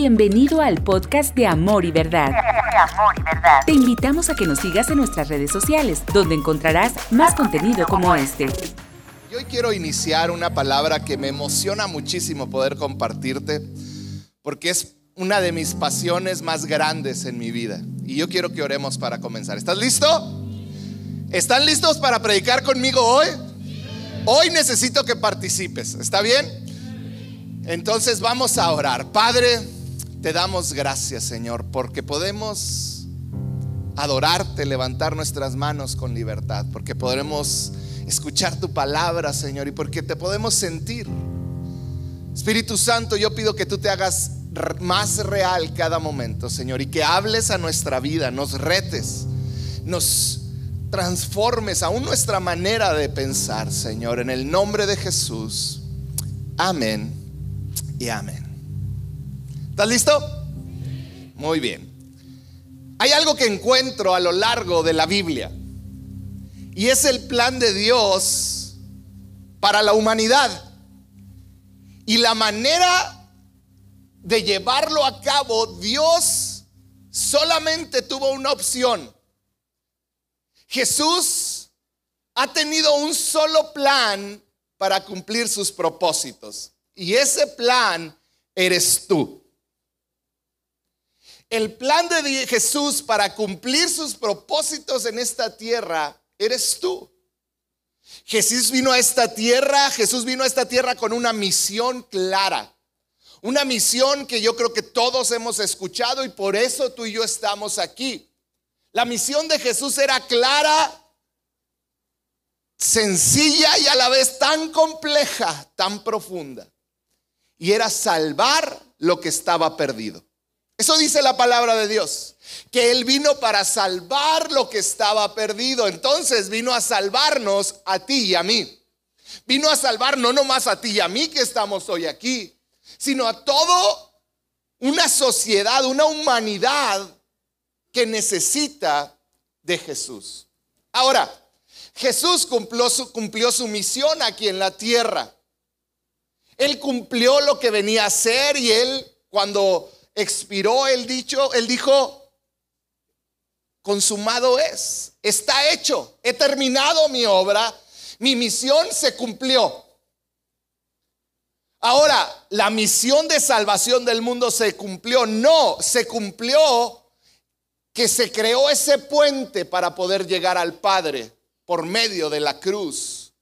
Bienvenido al podcast de Amor y Verdad. Te invitamos a que nos sigas en nuestras redes sociales, donde encontrarás más contenido como este. Y hoy quiero iniciar una palabra que me emociona muchísimo poder compartirte, porque es una de mis pasiones más grandes en mi vida. Y yo quiero que oremos para comenzar. ¿Estás listo? ¿Están listos para predicar conmigo hoy? Hoy necesito que participes, ¿está bien? Entonces vamos a orar. Padre, te damos gracias, Señor, porque podemos adorarte, levantar nuestras manos con libertad, porque podremos escuchar tu palabra, Señor, y porque te podemos sentir. Espíritu Santo, yo pido que tú te hagas más real cada momento, Señor, y que hables a nuestra vida, nos retes, nos transformes aún nuestra manera de pensar, Señor, en el nombre de Jesús. Amén y amén. ¿Estás listo? Muy bien. Hay algo que encuentro a lo largo de la Biblia y es el plan de Dios para la humanidad. Y la manera de llevarlo a cabo, Dios solamente tuvo una opción. Jesús ha tenido un solo plan para cumplir sus propósitos. Y ese plan eres tú. El plan de Jesús para cumplir sus propósitos en esta tierra eres tú. Jesús vino a esta tierra, Jesús vino a esta tierra con una misión clara. Una misión que yo creo que todos hemos escuchado y por eso tú y yo estamos aquí. La misión de Jesús era clara, sencilla y a la vez tan compleja, tan profunda. Y era salvar lo que estaba perdido. Eso dice la palabra de Dios, que Él vino para salvar lo que estaba perdido. Entonces vino a salvarnos a ti y a mí. Vino a salvar no nomás a ti y a mí que estamos hoy aquí, sino a todo una sociedad, una humanidad que necesita de Jesús. Ahora, Jesús cumplió su, cumplió su misión aquí en la tierra. Él cumplió lo que venía a hacer y él cuando expiró el dicho, él dijo, consumado es, está hecho, he terminado mi obra, mi misión se cumplió. Ahora, la misión de salvación del mundo se cumplió, no, se cumplió que se creó ese puente para poder llegar al Padre por medio de la cruz,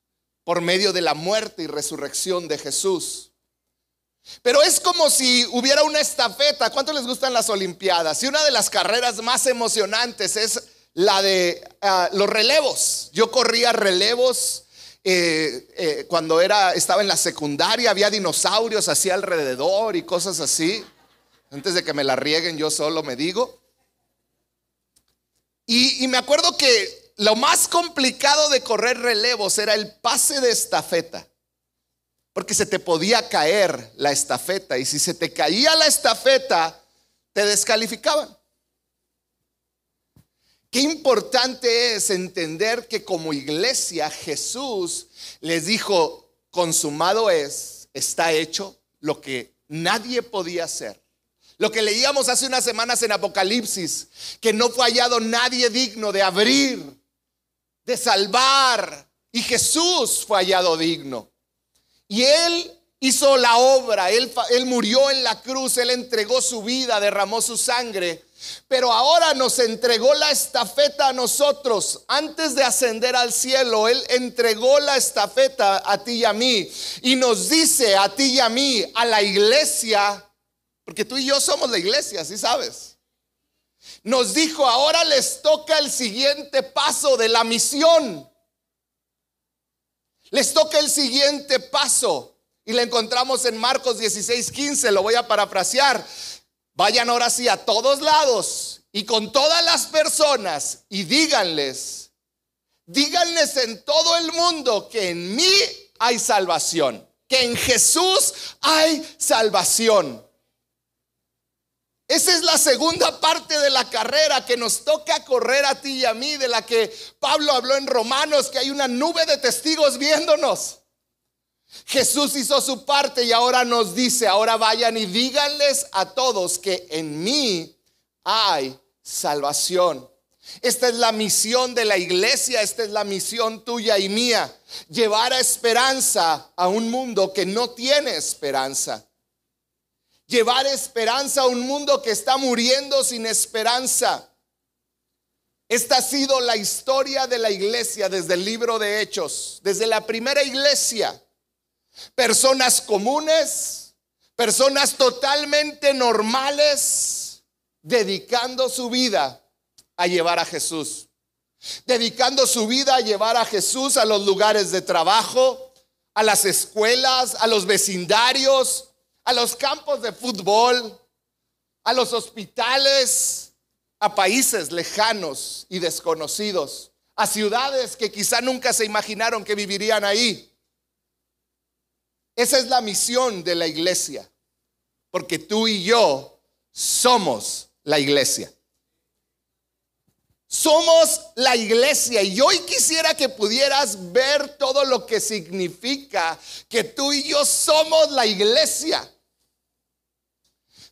por medio de la muerte y resurrección de Jesús. Pero es como si hubiera una estafeta. ¿Cuánto les gustan las Olimpiadas? Y una de las carreras más emocionantes es la de ah, los relevos. Yo corría relevos eh, eh, cuando era, estaba en la secundaria, había dinosaurios así alrededor y cosas así. Antes de que me la rieguen, yo solo me digo. y me acuerdo que lo más complicado de correr relevos era el pase de estafeta. Porque se te podía caer la estafeta y si se te caía la estafeta, te descalificaban. Qué importante es entender que como iglesia Jesús les dijo, consumado es, está hecho lo que nadie podía hacer. Lo que leíamos hace unas semanas en Apocalipsis, que no fue hallado nadie digno de abrir, de salvar, y Jesús fue hallado digno. Y Él hizo la obra, él, murió en la cruz, Él entregó su vida, derramó su sangre, pero ahora nos entregó la estafeta a nosotros. Antes de ascender al cielo, Él entregó la estafeta a ti y a mí y nos dice a ti y a mí, a la iglesia, porque tú y yo somos la iglesia, ¿sí sabes? Nos dijo, ahora les toca el siguiente paso de la misión. Les toca el siguiente paso y la encontramos en Marcos 16, 15, lo voy a parafrasear. Vayan ahora sí a todos lados y con todas las personas y díganles, díganles en todo el mundo que en mí hay salvación, que en Jesús hay salvación. Esa es la segunda parte de la carrera que nos toca correr a ti y a mí, de la que Pablo habló en Romanos, que hay una nube de testigos viéndonos. Jesús hizo su parte y ahora nos dice, ahora vayan y díganles a todos que en mí hay salvación. Esta es la misión de la iglesia, esta es la misión tuya y mía, llevar a esperanza a un mundo que no tiene esperanza. Llevar esperanza a un mundo que está muriendo sin esperanza. Esta ha sido la historia de la iglesia desde el libro de Hechos, desde la primera iglesia. Personas comunes, personas totalmente normales, dedicando su vida a llevar a Jesús. Dedicando su vida a llevar a Jesús a los lugares de trabajo, a las escuelas, a los vecindarios, a los campos de fútbol, a los hospitales, a países lejanos y desconocidos, a ciudades que quizá nunca se imaginaron que vivirían ahí. Esa es la misión de la iglesia, porque tú y yo somos la iglesia. Somos la iglesia y hoy quisiera que pudieras ver todo lo que significa que tú y yo somos la iglesia.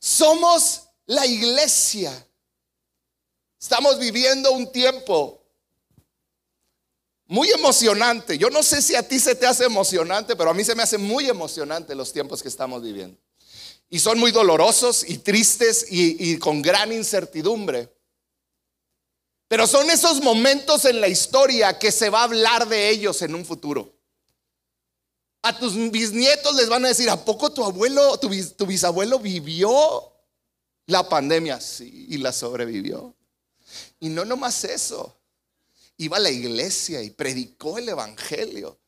Somos la iglesia. Estamos viviendo un tiempo muy emocionante. Yo no sé si a ti se te hace emocionante, pero a mí se me hace muy emocionante los tiempos que estamos viviendo. Y son muy dolorosos y tristes y, y con gran incertidumbre. Pero son esos momentos en la historia que se va a hablar de ellos en un futuro. A tus bisnietos les van a decir, ¿a poco tu abuelo, tu, bisabuelo vivió la pandemia? Sí, y la sobrevivió. Y no nomás eso, iba a la iglesia y predicó el evangelio.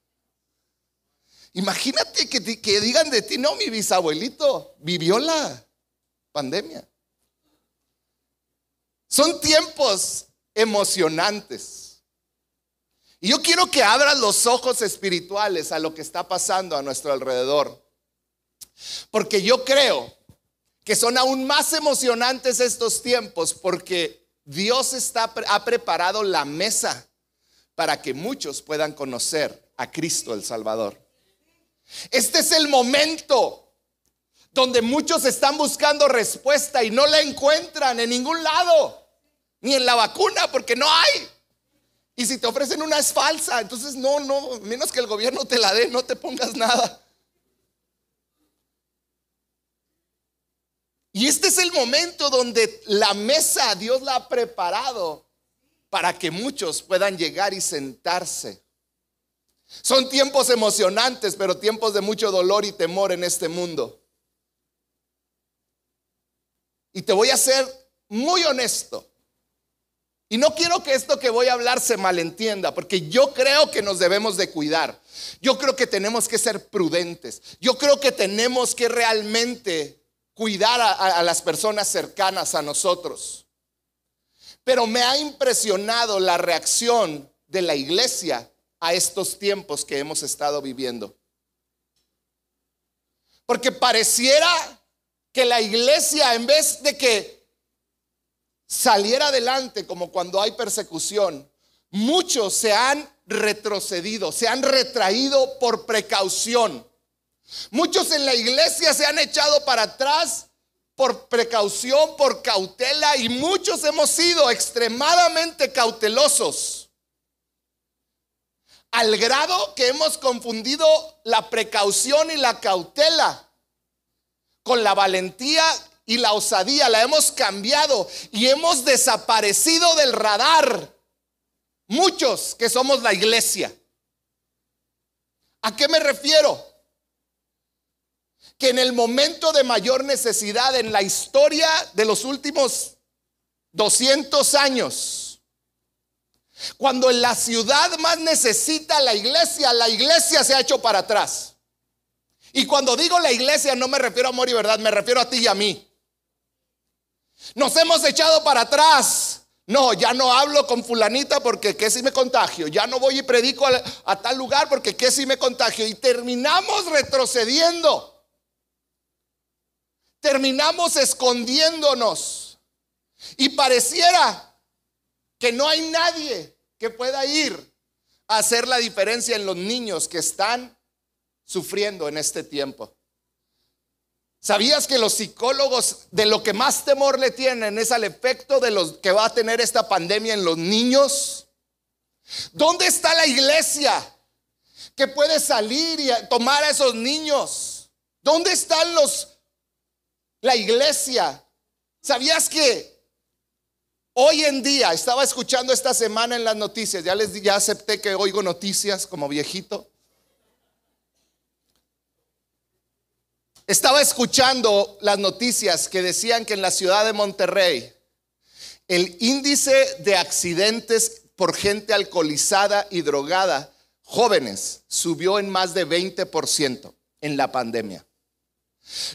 Imagínate que, que digan de ti, no, mi bisabuelito vivió la pandemia. Son tiempos emocionantes. Y yo quiero que abras los ojos espirituales a lo que está pasando a nuestro alrededor. Porque yo creo que son aún más emocionantes estos tiempos porque Dios está, ha preparado la mesa para que muchos puedan conocer a Cristo el Salvador. Este es el momento donde muchos están buscando respuesta y no la encuentran en ningún lado ni en la vacuna, porque no hay. Y si te ofrecen una es falsa, entonces no, no, menos que el gobierno te la dé, no te pongas nada. Y este es el momento donde la mesa Dios la ha preparado para que muchos puedan llegar y sentarse. Son tiempos emocionantes, pero tiempos de mucho dolor y temor en este mundo. Y te voy a ser muy honesto. Y no quiero que esto que voy a hablar se malentienda, porque yo creo que nos debemos de cuidar. Yo creo que tenemos que ser prudentes. Yo creo que tenemos que realmente cuidar a, las personas cercanas a nosotros. Pero me ha impresionado la reacción de la iglesia a estos tiempos que hemos estado viviendo. Porque pareciera que la iglesia, en vez de que saliera adelante como cuando hay persecución, muchos se han retrocedido, se han retraído por precaución. Muchos en la iglesia se han echado para atrás por precaución, por cautela y muchos hemos sido extremadamente cautelosos. Al grado que hemos confundido la precaución y la cautela con la valentía y la osadía la hemos cambiado y hemos desaparecido del radar. Muchos que somos la iglesia. ¿A qué me refiero? Que en el momento de mayor necesidad en la historia de los últimos 200 años, cuando en la ciudad más necesita la iglesia, la iglesia se ha hecho para atrás. Y cuando digo la iglesia no me refiero a amor y verdad, me refiero a ti y a mí. Nos hemos echado para atrás. No, ya no hablo con fulanita porque qué si me contagio. Ya no voy y predico a, tal lugar porque qué si me contagio. Y terminamos retrocediendo. Terminamos escondiéndonos. Y pareciera que no hay nadie que pueda ir a hacer la diferencia en los niños que están sufriendo en este tiempo. ¿Sabías que los psicólogos de lo que más temor le tienen es al efecto de los que va a tener esta pandemia en los niños? ¿Dónde está la iglesia que puede salir y tomar a esos niños? ¿Dónde están los la iglesia? ¿Sabías que hoy en día estaba escuchando esta semana en las noticias, ya les ya acepté que oigo noticias como viejito? Estaba escuchando las noticias que decían que en la ciudad de Monterrey el índice de accidentes por gente alcoholizada y drogada, jóvenes, subió en más de 20% en la pandemia.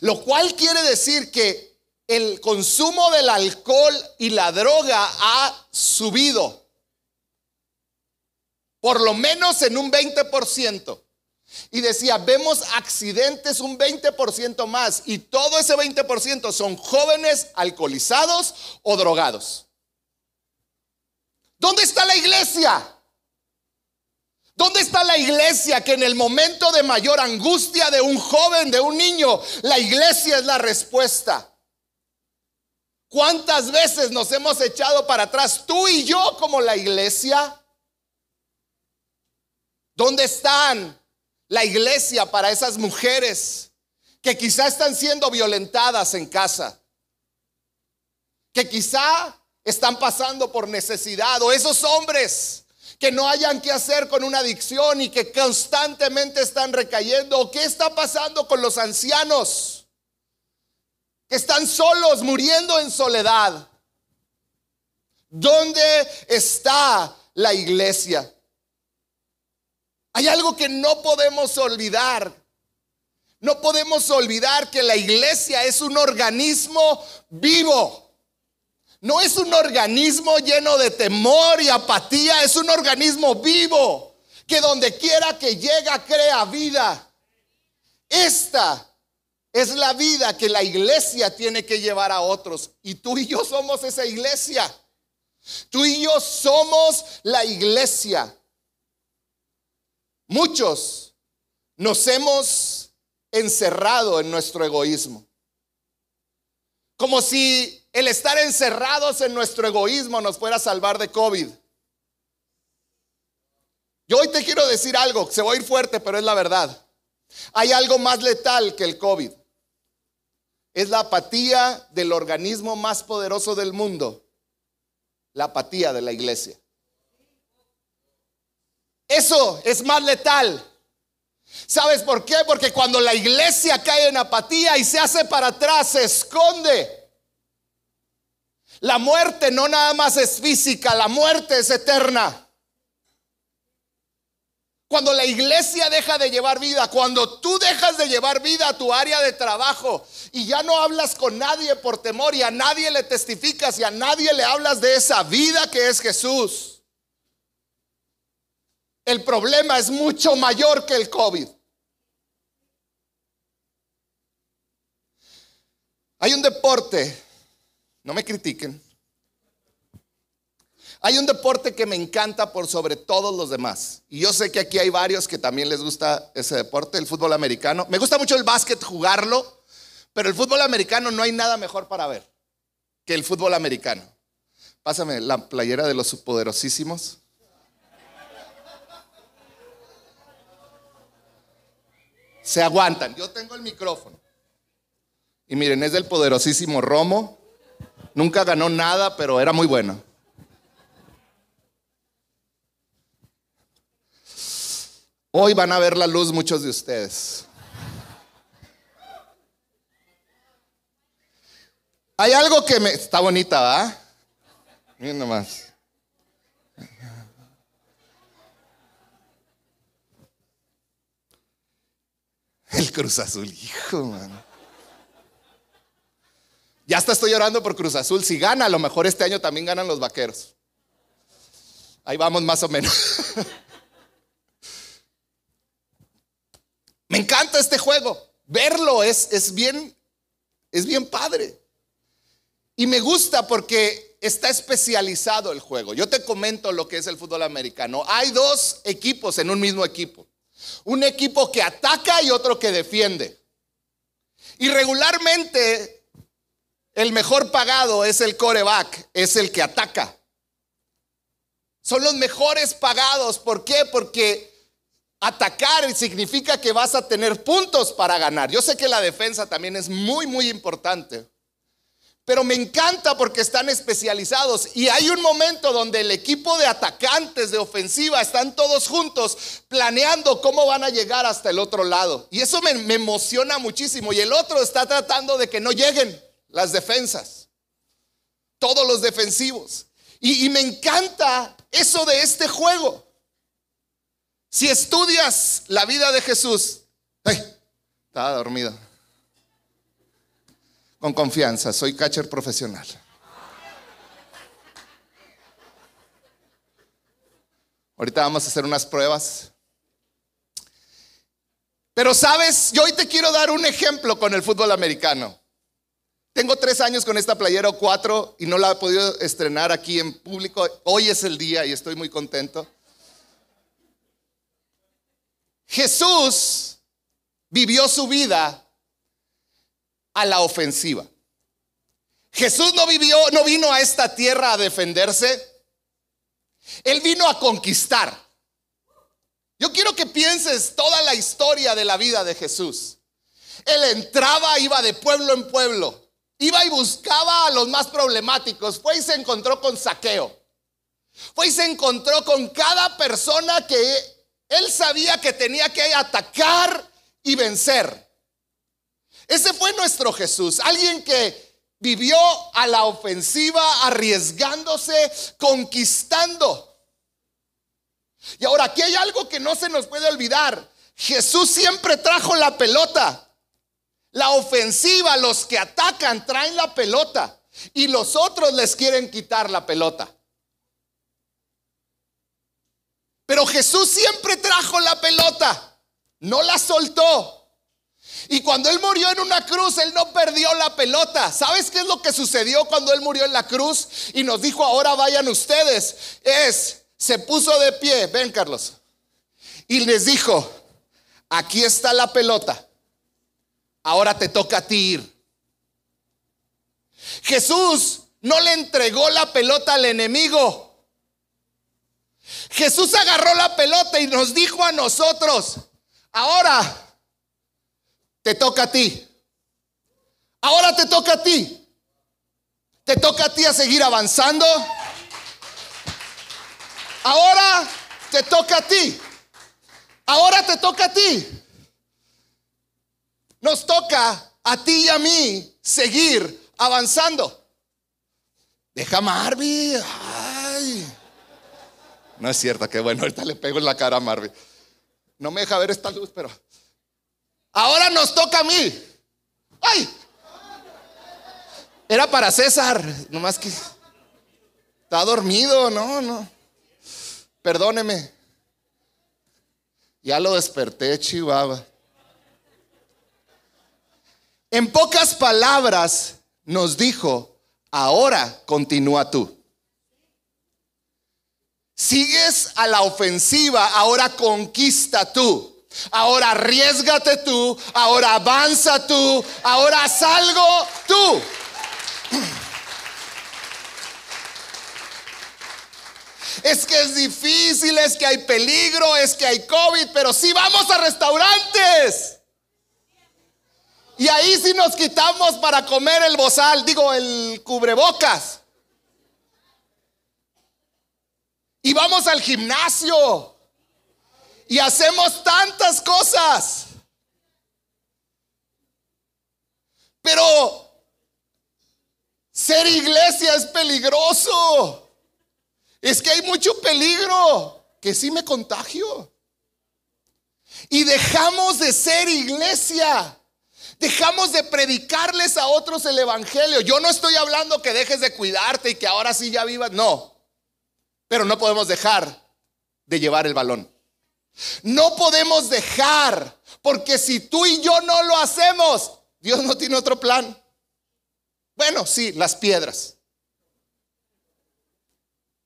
Lo cual quiere decir que el consumo del alcohol y la droga ha subido por lo menos en un 20%. Y decía, vemos accidentes un 20% más y todo ese 20% son jóvenes alcoholizados o drogados. ¿Dónde está la iglesia? ¿Dónde está la iglesia que en el momento de mayor angustia de un joven, de un niño, la iglesia es la respuesta? ¿Cuántas veces nos hemos echado para atrás tú y yo como la iglesia? ¿Dónde están la iglesia para esas mujeres que quizá están siendo violentadas en casa, que quizá están pasando por necesidad, o esos hombres que no hayan que hacer con una adicción y que constantemente están recayendo, o qué está pasando con los ancianos que están solos, muriendo en soledad. ¿Dónde está la iglesia? Hay algo que no podemos olvidar. No podemos olvidar que la iglesia es un organismo vivo. No es un organismo lleno de temor y apatía, es un organismo vivo que donde quiera que llega crea vida. Esta es la vida que la iglesia tiene que llevar a otros. Y tú y yo somos esa iglesia. Tú y yo somos la iglesia. Muchos nos hemos encerrado en nuestro egoísmo. Como si el estar encerrados en nuestro egoísmo nos fuera a salvar de COVID. Yo hoy te quiero decir algo, se va a ir fuerte, pero es la verdad. Hay algo más letal que el COVID. Es la apatía del organismo más poderoso del mundo, la apatía de la iglesia. Eso es más letal. ¿Sabes por qué? Porque cuando la iglesia cae en apatía y se hace para atrás, se esconde. La muerte no nada más es física, la muerte es eterna. Cuando la iglesia deja de llevar vida, cuando tú dejas de llevar vida a tu área de trabajo y ya no hablas con nadie por temor y a nadie le testificas y a nadie le hablas de esa vida que es Jesús el problema es mucho mayor que el COVID. Hay un deporte, no me critiquen, hay un deporte que me encanta por sobre todos los demás. Y yo sé que aquí hay varios que también les gusta ese deporte, el fútbol americano. Me gusta mucho el básquet, jugarlo, pero el fútbol americano no hay nada mejor para ver que el fútbol americano. Pásame la playera de los poderosísimos. Se aguantan. Yo tengo el micrófono. Y miren, es del poderosísimo Romo. Nunca ganó nada, pero era muy bueno. Hoy van a ver la luz muchos de ustedes. Hay algo que me... Está bonita, ¿va? Miren nomás. El Cruz Azul, hijo. Ya hasta estoy llorando por Cruz Azul. Si gana, a lo mejor este año también ganan los vaqueros. Ahí vamos más o menos. Me encanta este juego. Verlo es, es bien, es bien padre. Y me gusta porque está especializado el juego. Yo te comento lo que es el fútbol americano. Hay dos equipos en un mismo equipo. Un equipo que ataca y otro que defiende. Y regularmente el mejor pagado es el coreback, es el que ataca. Son los mejores pagados. ¿Por qué? Porque atacar significa que vas a tener puntos para ganar. Yo sé que la defensa también es muy, muy importante. Pero me encanta porque están especializados y hay un momento donde el equipo de atacantes de ofensiva están todos juntos planeando cómo van a llegar hasta el otro lado. Y eso me, emociona muchísimo. Y el otro está tratando de que no lleguen las defensas, todos los defensivos. Y, me encanta eso de este juego. Si estudias la vida de Jesús, ay, estaba dormido con confianza, soy catcher profesional. Ahorita vamos a hacer unas pruebas. Pero sabes, yo hoy te quiero dar un ejemplo con el fútbol americano. Tengo tres años con esta playera o cuatro y no la he podido estrenar aquí en público. Hoy es el día y estoy muy contento. Jesús vivió su vida a la ofensiva. Jesús no vivió, no vino a esta tierra a defenderse. Él vino a conquistar. Yo quiero que pienses toda la historia de la vida de Jesús. Él entraba, iba de pueblo en pueblo, iba y buscaba a los más problemáticos. Fue y se encontró con saqueo. Fue y se encontró con cada persona que él sabía que tenía que atacar y vencer. Ese fue nuestro Jesús, alguien que vivió a la ofensiva, arriesgándose, conquistando. Y ahora aquí hay algo que no se nos puede olvidar. Jesús siempre trajo la pelota. La ofensiva, los que atacan, traen la pelota. Y los otros les quieren quitar la pelota. Pero Jesús siempre trajo la pelota. No la soltó. Y cuando Él murió en una cruz, Él no perdió la pelota. ¿Sabes qué es lo que sucedió cuando Él murió en la cruz? Y nos dijo, ahora vayan ustedes. Es, se puso de pie, ven Carlos. Y les dijo, aquí está la pelota. Ahora te toca a ti ir. Jesús no le entregó la pelota al enemigo. Jesús agarró la pelota y nos dijo a nosotros, ahora te toca a ti. Ahora te toca a ti. Te toca a ti a seguir avanzando. Ahora te toca a ti. Ahora te toca a ti. Nos toca a ti y a mí seguir avanzando. Deja Marvin. Ay. No es cierto, que bueno, ahorita le pego en la cara a Marvin. No me deja ver esta luz, pero Ahora nos toca a mí. ¡Ay! Era para César, nomás que está dormido, no, no. Perdóneme. Ya lo desperté, Chihuahua. En pocas palabras nos dijo, ahora continúa tú. Sigues a la ofensiva, ahora conquista tú. Ahora arriesgate tú, ahora avanza tú, ahora salgo tú. Es que es difícil, es que hay peligro, es que hay COVID, pero sí vamos a restaurantes. Y ahí sí nos quitamos para comer el bozal, digo, el cubrebocas. Y vamos al gimnasio. Y hacemos tantas cosas. Pero ser iglesia es peligroso. Es que hay mucho peligro que sí me contagio. Y dejamos de ser iglesia. Dejamos de predicarles a otros el Evangelio. Yo no estoy hablando que dejes de cuidarte y que ahora sí ya vivas. No. Pero no podemos dejar de llevar el balón. No podemos dejar, porque si tú y yo no lo hacemos, Dios no tiene otro plan. Bueno, sí, las piedras.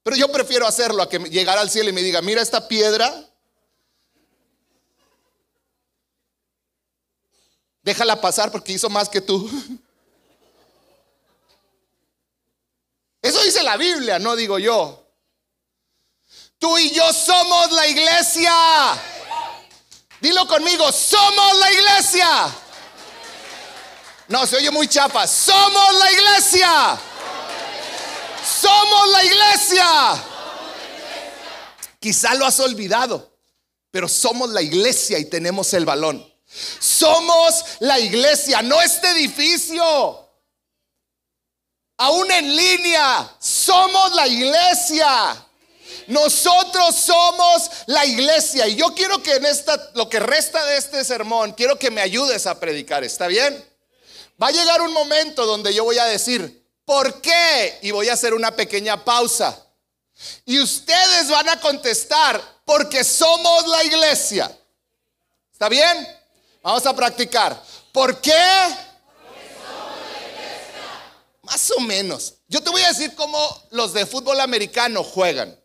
Pero yo prefiero hacerlo a que llegara al cielo y me diga, mira esta piedra, déjala pasar porque hizo más que tú. Eso dice la Biblia, no digo yo. Tú y yo somos la iglesia. Dilo conmigo, somos la iglesia. No, se oye muy chapa. Somos la iglesia. Somos la iglesia. Quizá lo has olvidado, pero somos la iglesia y tenemos el balón. Somos la iglesia, no este edificio. Aún en línea, somos la iglesia. Nosotros somos la iglesia. Y yo quiero que en esta, lo que resta de este sermón, quiero que me ayudes a predicar. ¿Está bien? Va a llegar un momento donde yo voy a decir, ¿por qué? Y voy a hacer una pequeña pausa. Y ustedes van a contestar, porque somos la iglesia. ¿Está bien? Vamos a practicar. ¿Por qué? Más o menos. Yo te voy a decir cómo los de fútbol americano juegan.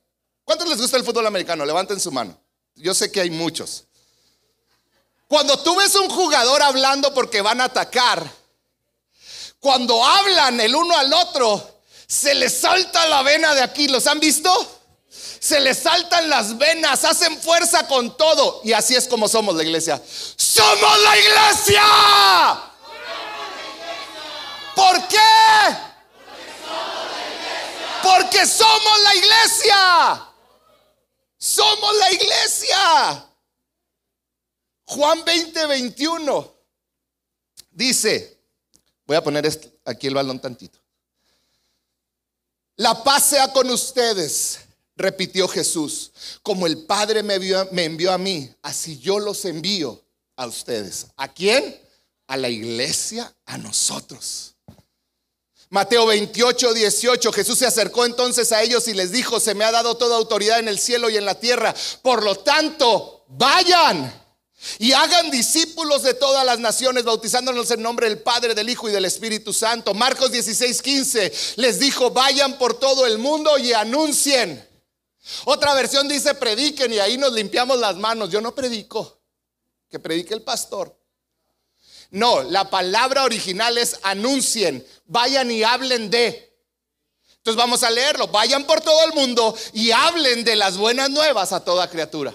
¿Cuántos les gusta el fútbol americano? Levanten su mano. Yo sé que hay muchos. Cuando tú ves un jugador hablando porque van a atacar, cuando hablan el uno al otro, se les salta la vena de aquí. ¿Los han visto? Se les saltan las venas, hacen fuerza con todo. Y así es como somos la iglesia. ¡Somos la iglesia! ¿Por qué? Porque somos la iglesia. Somos la iglesia. Juan 20, 21 dice, voy a poner aquí el balón tantito. La paz sea con ustedes, repitió Jesús. Como el Padre me, me envió a mí, así yo los envío a ustedes. ¿A quién? A la iglesia, a nosotros. Mateo 28, 18, Jesús se acercó entonces a ellos y les dijo, se me ha dado toda autoridad en el cielo y en la tierra. Por lo tanto, vayan y hagan discípulos de todas las naciones, bautizándonos en nombre del Padre, del Hijo y del Espíritu Santo. Marcos 16, 15 les dijo, vayan por todo el mundo y anuncien. Otra versión dice, prediquen y ahí nos limpiamos las manos. Yo no predico, que predique el pastor. No, la palabra original es anuncien, vayan y hablen de. Entonces vamos a leerlo, vayan por todo el mundo y hablen de las buenas nuevas a toda criatura.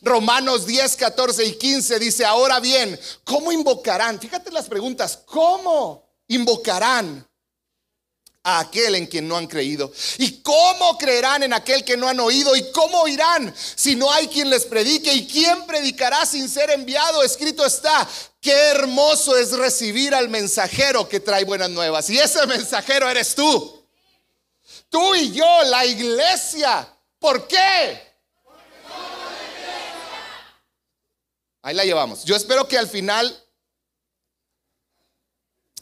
Romanos 10, 14 y 15 dice, ahora bien, ¿cómo invocarán? Fíjate las preguntas, ¿cómo invocarán a aquel en quien no han creído? ¿Y cómo creerán en aquel que no han oído? ¿Y cómo oirán si no hay quien les predique? ¿Y quién predicará sin ser enviado? Escrito está, Qué hermoso es recibir al mensajero que trae buenas nuevas. Y ese mensajero eres tú. Tú y yo, la iglesia. ¿Por qué? Ahí la llevamos. Yo espero que al final...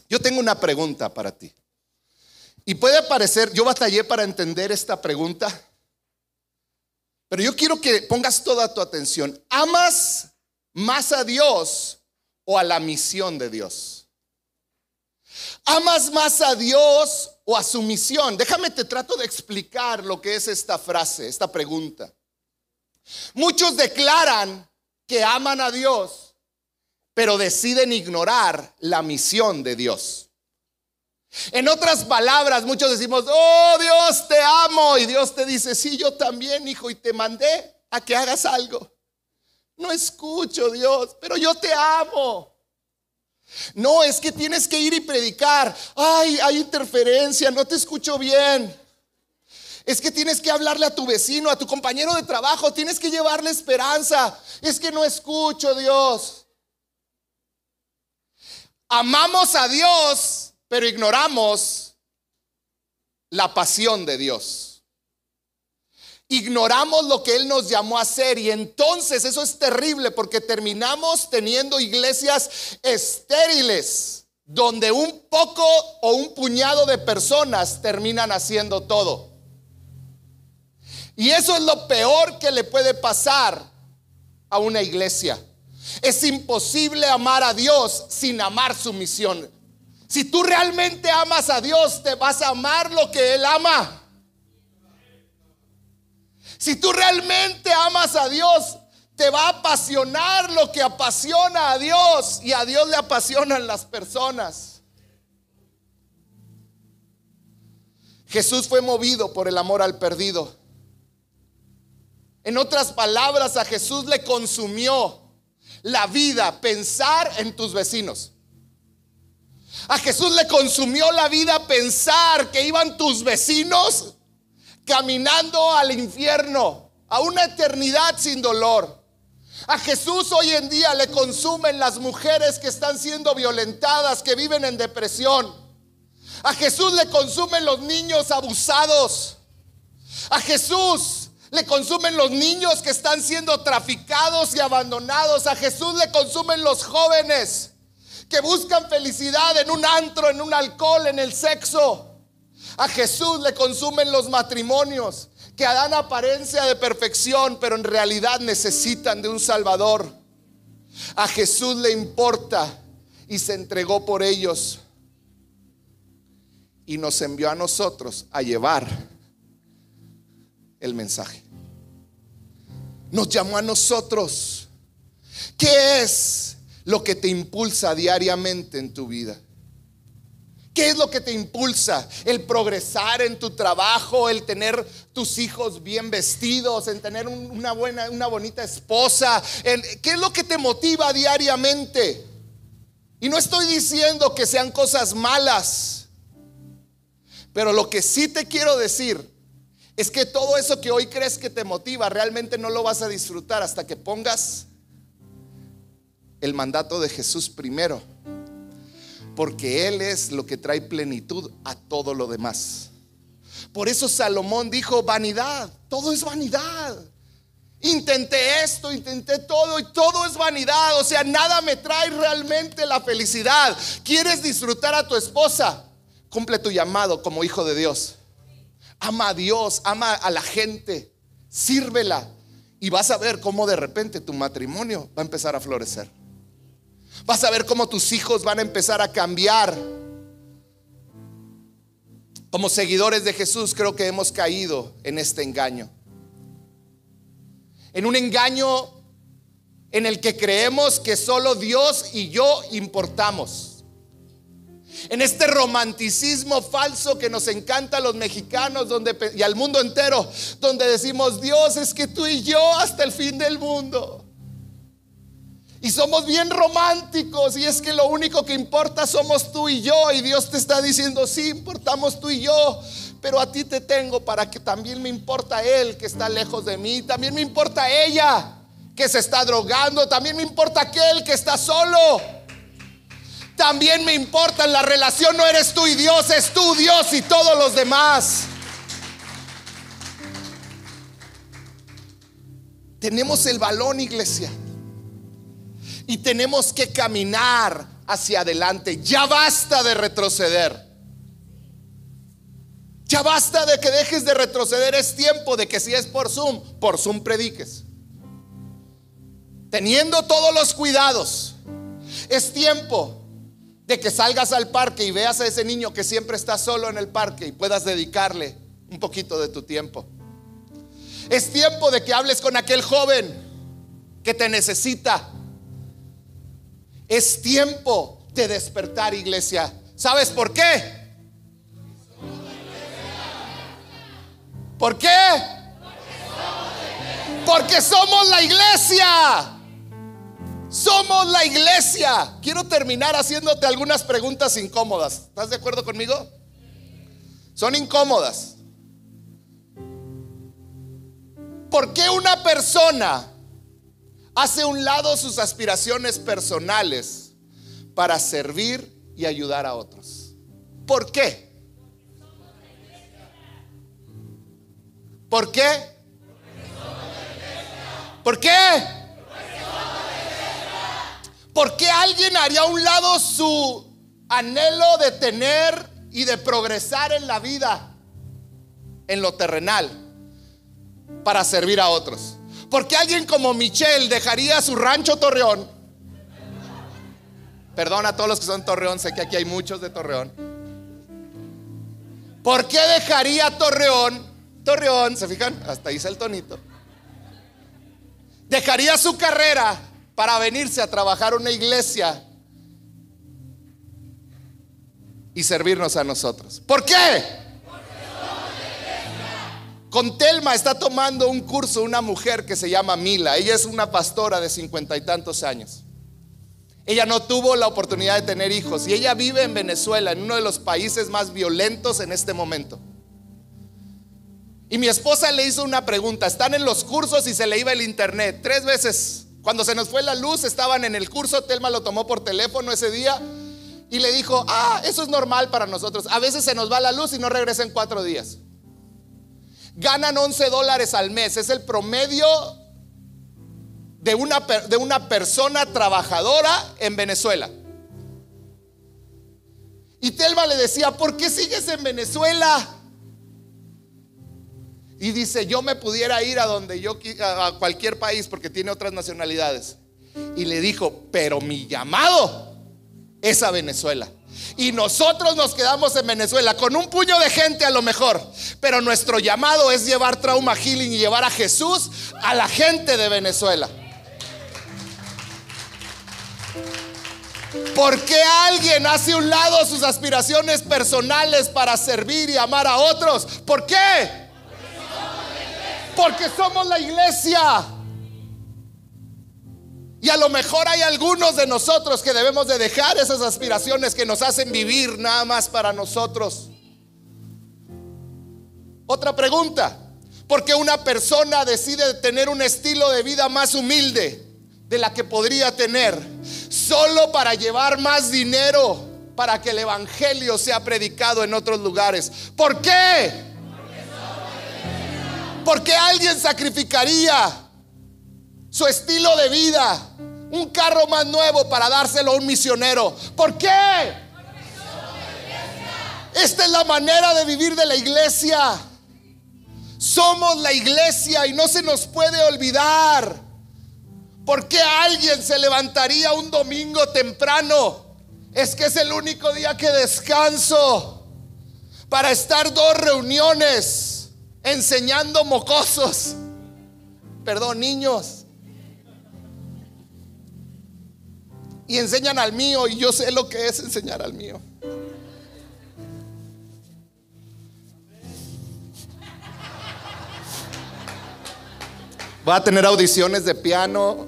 Yo tengo una pregunta para ti. Y puede parecer, yo batallé para entender esta pregunta, pero yo quiero que pongas toda tu atención. ¿Amas más a Dios o a la misión de Dios? ¿Amas más a Dios o a su misión? Déjame te trato de explicar lo que es esta frase, esta pregunta. Muchos declaran que aman a Dios, pero deciden ignorar la misión de Dios. En otras palabras, muchos decimos, oh Dios, te amo. Y Dios te dice, sí, yo también, hijo, y te mandé a que hagas algo. No escucho, Dios, pero yo te amo. No, es que tienes que ir y predicar. Ay, hay interferencia, no te escucho bien. Es que tienes que hablarle a tu vecino, a tu compañero de trabajo, tienes que llevarle esperanza. Es que no escucho, Dios. Amamos a Dios, pero ignoramos la pasión de Dios ignoramos lo que Él nos llamó a hacer y entonces eso es terrible porque terminamos teniendo iglesias estériles donde un poco o un puñado de personas terminan haciendo todo. Y eso es lo peor que le puede pasar a una iglesia. Es imposible amar a Dios sin amar su misión. Si tú realmente amas a Dios, te vas a amar lo que Él ama. Si tú realmente amas a Dios, te va a apasionar lo que apasiona a Dios y a Dios le apasionan las personas. Jesús fue movido por el amor al perdido. En otras palabras, a Jesús le consumió la vida pensar en tus vecinos. A Jesús le consumió la vida pensar que iban tus vecinos caminando al infierno, a una eternidad sin dolor. A Jesús hoy en día le consumen las mujeres que están siendo violentadas, que viven en depresión. A Jesús le consumen los niños abusados. A Jesús le consumen los niños que están siendo traficados y abandonados. A Jesús le consumen los jóvenes que buscan felicidad en un antro, en un alcohol, en el sexo. A Jesús le consumen los matrimonios que dan apariencia de perfección, pero en realidad necesitan de un Salvador. A Jesús le importa y se entregó por ellos y nos envió a nosotros a llevar el mensaje. Nos llamó a nosotros. ¿Qué es lo que te impulsa diariamente en tu vida? ¿Qué es lo que te impulsa? El progresar en tu trabajo, el tener tus hijos bien vestidos, en tener una buena, una bonita esposa. ¿Qué es lo que te motiva diariamente? Y no estoy diciendo que sean cosas malas, pero lo que sí te quiero decir es que todo eso que hoy crees que te motiva, realmente no lo vas a disfrutar hasta que pongas el mandato de Jesús primero porque Él es lo que trae plenitud a todo lo demás. Por eso Salomón dijo, vanidad, todo es vanidad. Intenté esto, intenté todo y todo es vanidad. O sea, nada me trae realmente la felicidad. ¿Quieres disfrutar a tu esposa? Cumple tu llamado como hijo de Dios. Ama a Dios, ama a la gente, sírvela y vas a ver cómo de repente tu matrimonio va a empezar a florecer. Vas a ver cómo tus hijos van a empezar a cambiar. Como seguidores de Jesús creo que hemos caído en este engaño. En un engaño en el que creemos que solo Dios y yo importamos. En este romanticismo falso que nos encanta a los mexicanos y al mundo entero, donde decimos, Dios es que tú y yo hasta el fin del mundo. Y somos bien románticos y es que lo único que importa somos tú y yo. Y Dios te está diciendo, sí, importamos tú y yo, pero a ti te tengo para que también me importa Él que está lejos de mí. También me importa ella que se está drogando. También me importa aquel que está solo. También me importa la relación, no eres tú y Dios, es tú Dios y todos los demás. Tenemos el balón, iglesia y tenemos que caminar hacia adelante. Ya basta de retroceder. Ya basta de que dejes de retroceder. Es tiempo de que si es por Zoom, por Zoom prediques. Teniendo todos los cuidados. Es tiempo de que salgas al parque y veas a ese niño que siempre está solo en el parque y puedas dedicarle un poquito de tu tiempo. Es tiempo de que hables con aquel joven que te necesita es tiempo de despertar, iglesia. ¿Sabes por qué? ¿Por qué? Porque somos la iglesia. Somos la iglesia. Quiero terminar haciéndote algunas preguntas incómodas. ¿Estás de acuerdo conmigo? Son incómodas. ¿Por qué una persona hace un lado sus aspiraciones personales para servir y ayudar a otros. ¿Por qué? ¿Por qué? ¿Por qué? ¿Por qué alguien haría a un lado su anhelo de tener y de progresar en la vida, en lo terrenal, para servir a otros? Porque alguien como Michelle dejaría su rancho Torreón. Perdón a todos los que son Torreón, sé que aquí hay muchos de Torreón. ¿Por qué dejaría Torreón? Torreón, ¿se fijan? Hasta hice el tonito. dejaría su carrera para venirse a trabajar una iglesia y servirnos a nosotros. ¿Por qué? Con Telma está tomando un curso una mujer que se llama Mila. Ella es una pastora de cincuenta y tantos años. Ella no tuvo la oportunidad de tener hijos y ella vive en Venezuela, en uno de los países más violentos en este momento. Y mi esposa le hizo una pregunta, están en los cursos y se le iba el internet. Tres veces, cuando se nos fue la luz, estaban en el curso, Telma lo tomó por teléfono ese día y le dijo, ah, eso es normal para nosotros. A veces se nos va la luz y no regresa en cuatro días. Ganan 11 dólares al mes, es el promedio de una, de una persona trabajadora en Venezuela. Y Telma le decía, ¿por qué sigues en Venezuela? Y dice, yo me pudiera ir a donde yo a cualquier país porque tiene otras nacionalidades. Y le dijo, pero mi llamado esa Venezuela. Y nosotros nos quedamos en Venezuela con un puño de gente a lo mejor. Pero nuestro llamado es llevar trauma healing y llevar a Jesús a la gente de Venezuela. ¿Por qué alguien hace un lado sus aspiraciones personales para servir y amar a otros? ¿Por qué? Porque somos la iglesia. Y a lo mejor hay algunos de nosotros que debemos de dejar esas aspiraciones que nos hacen vivir nada más para nosotros. Otra pregunta. ¿Por qué una persona decide tener un estilo de vida más humilde de la que podría tener solo para llevar más dinero para que el Evangelio sea predicado en otros lugares? ¿Por qué? Porque alguien sacrificaría su estilo de vida, un carro más nuevo para dárselo a un misionero. ¿Por qué? Esta es la manera de vivir de la iglesia. Somos la iglesia y no se nos puede olvidar. ¿Por qué alguien se levantaría un domingo temprano? Es que es el único día que descanso para estar dos reuniones enseñando mocosos. Perdón, niños. Y enseñan al mío y yo sé lo que es enseñar al mío. Va a tener audiciones de piano.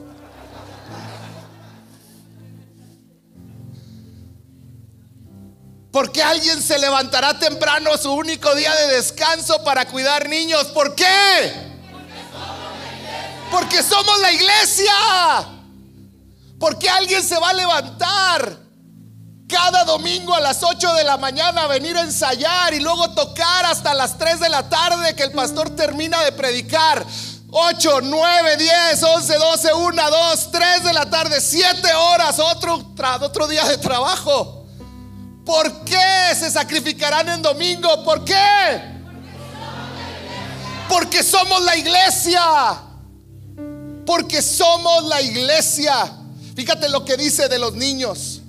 ¿Por qué alguien se levantará temprano su único día de descanso para cuidar niños? ¿Por qué? Porque somos la iglesia. Porque alguien se va a levantar cada domingo a las 8 de la mañana a venir a ensayar y luego tocar hasta las 3 de la tarde que el pastor termina de predicar. 8, 9, 10, 11, 12, 1, 2, 3 de la tarde, 7 horas, otro, otro día de trabajo. ¿Por qué se sacrificarán en domingo? ¿Por qué? Porque somos la iglesia. Porque somos la iglesia. Fíjate lo que dice de los niños.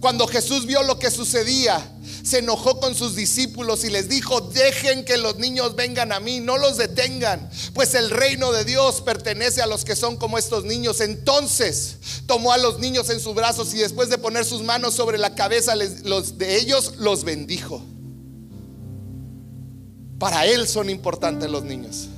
Cuando Jesús vio lo que sucedía, se enojó con sus discípulos y les dijo, dejen que los niños vengan a mí, no los detengan, pues el reino de Dios pertenece a los que son como estos niños. Entonces tomó a los niños en sus brazos y después de poner sus manos sobre la cabeza de ellos, los bendijo. Para Él son importantes los niños.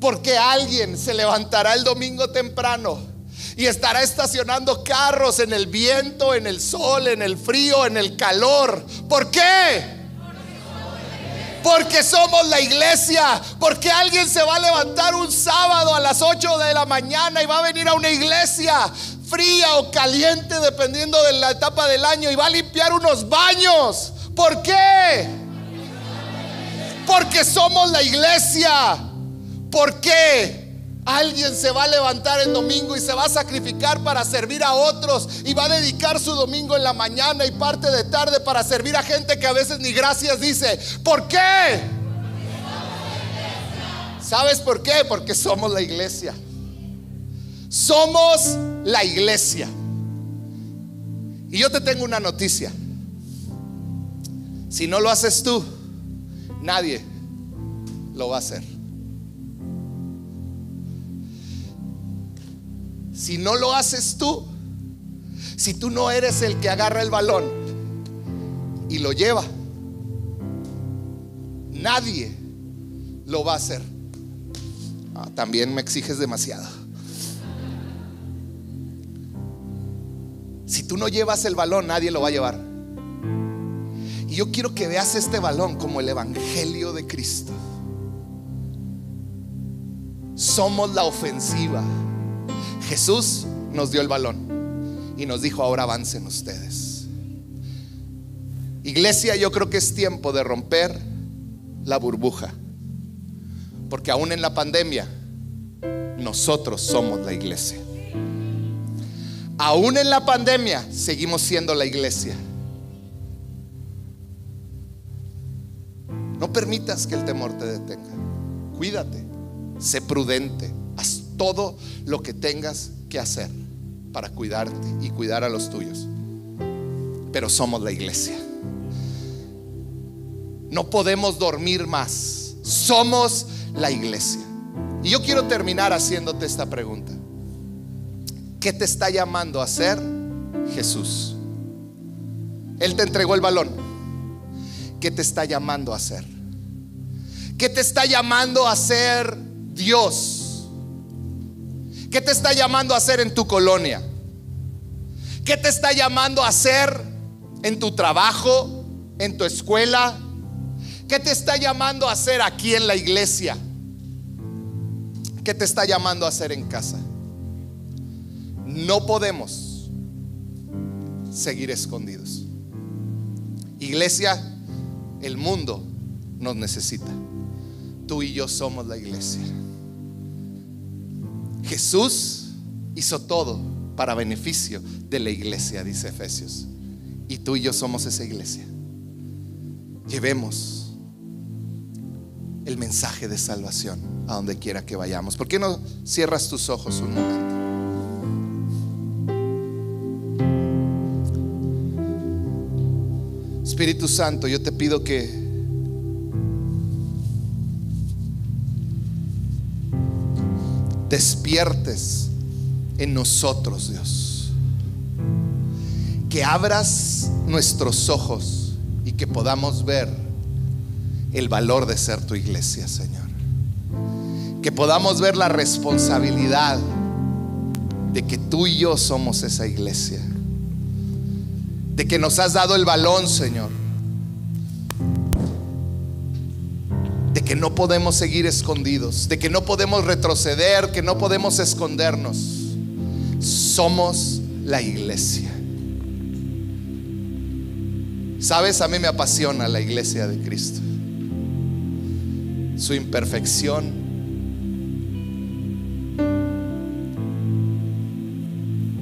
Porque alguien se levantará el domingo temprano y estará estacionando carros en el viento, en el sol, en el frío, en el calor. ¿Por qué? Porque somos la iglesia. Porque alguien se va a levantar un sábado a las 8 de la mañana y va a venir a una iglesia fría o caliente dependiendo de la etapa del año y va a limpiar unos baños. ¿Por qué? Porque somos la iglesia. ¿Por qué? Alguien se va a levantar el domingo y se va a sacrificar para servir a otros y va a dedicar su domingo en la mañana y parte de tarde para servir a gente que a veces ni gracias dice. ¿Por qué? ¿Sabes por qué? Porque somos la iglesia. Somos la iglesia. Y yo te tengo una noticia. Si no lo haces tú, nadie lo va a hacer. Si no lo haces tú, si tú no eres el que agarra el balón y lo lleva, nadie lo va a hacer. Ah, también me exiges demasiado. Si tú no llevas el balón, nadie lo va a llevar. Y yo quiero que veas este balón como el Evangelio de Cristo. Somos la ofensiva. Jesús nos dio el balón y nos dijo, ahora avancen ustedes. Iglesia, yo creo que es tiempo de romper la burbuja. Porque aún en la pandemia, nosotros somos la iglesia. Aún en la pandemia, seguimos siendo la iglesia. No permitas que el temor te detenga. Cuídate, sé prudente, todo lo que tengas que hacer para cuidarte y cuidar a los tuyos. Pero somos la iglesia. No podemos dormir más. Somos la iglesia. Y yo quiero terminar haciéndote esta pregunta. ¿Qué te está llamando a hacer Jesús? Él te entregó el balón. ¿Qué te está llamando a hacer? ¿Qué te está llamando a hacer Dios? ¿Qué te está llamando a hacer en tu colonia? ¿Qué te está llamando a hacer en tu trabajo, en tu escuela? ¿Qué te está llamando a hacer aquí en la iglesia? ¿Qué te está llamando a hacer en casa? No podemos seguir escondidos. Iglesia, el mundo nos necesita. Tú y yo somos la iglesia. Jesús hizo todo para beneficio de la iglesia, dice Efesios. Y tú y yo somos esa iglesia. Llevemos el mensaje de salvación a donde quiera que vayamos. ¿Por qué no cierras tus ojos un momento? Espíritu Santo, yo te pido que despiertes en nosotros, Dios. Que abras nuestros ojos y que podamos ver el valor de ser tu iglesia, Señor. Que podamos ver la responsabilidad de que tú y yo somos esa iglesia. De que nos has dado el balón, Señor. No podemos seguir escondidos. De que no podemos retroceder, que no podemos escondernos. Somos la iglesia. Sabes, a mí me apasiona la iglesia de Cristo su imperfección.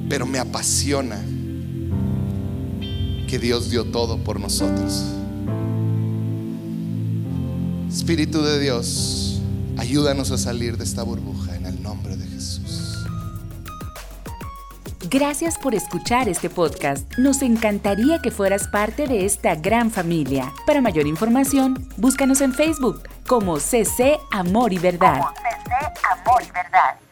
Pero me apasiona que Dios dio todo por nosotros. Espíritu de Dios, ayúdanos a salir de esta burbuja en el nombre de Jesús. Gracias por escuchar este podcast. Nos encantaría que fueras parte de esta gran familia. Para mayor información, búscanos en Facebook como CC Amor y Verdad. CC Amor y Verdad.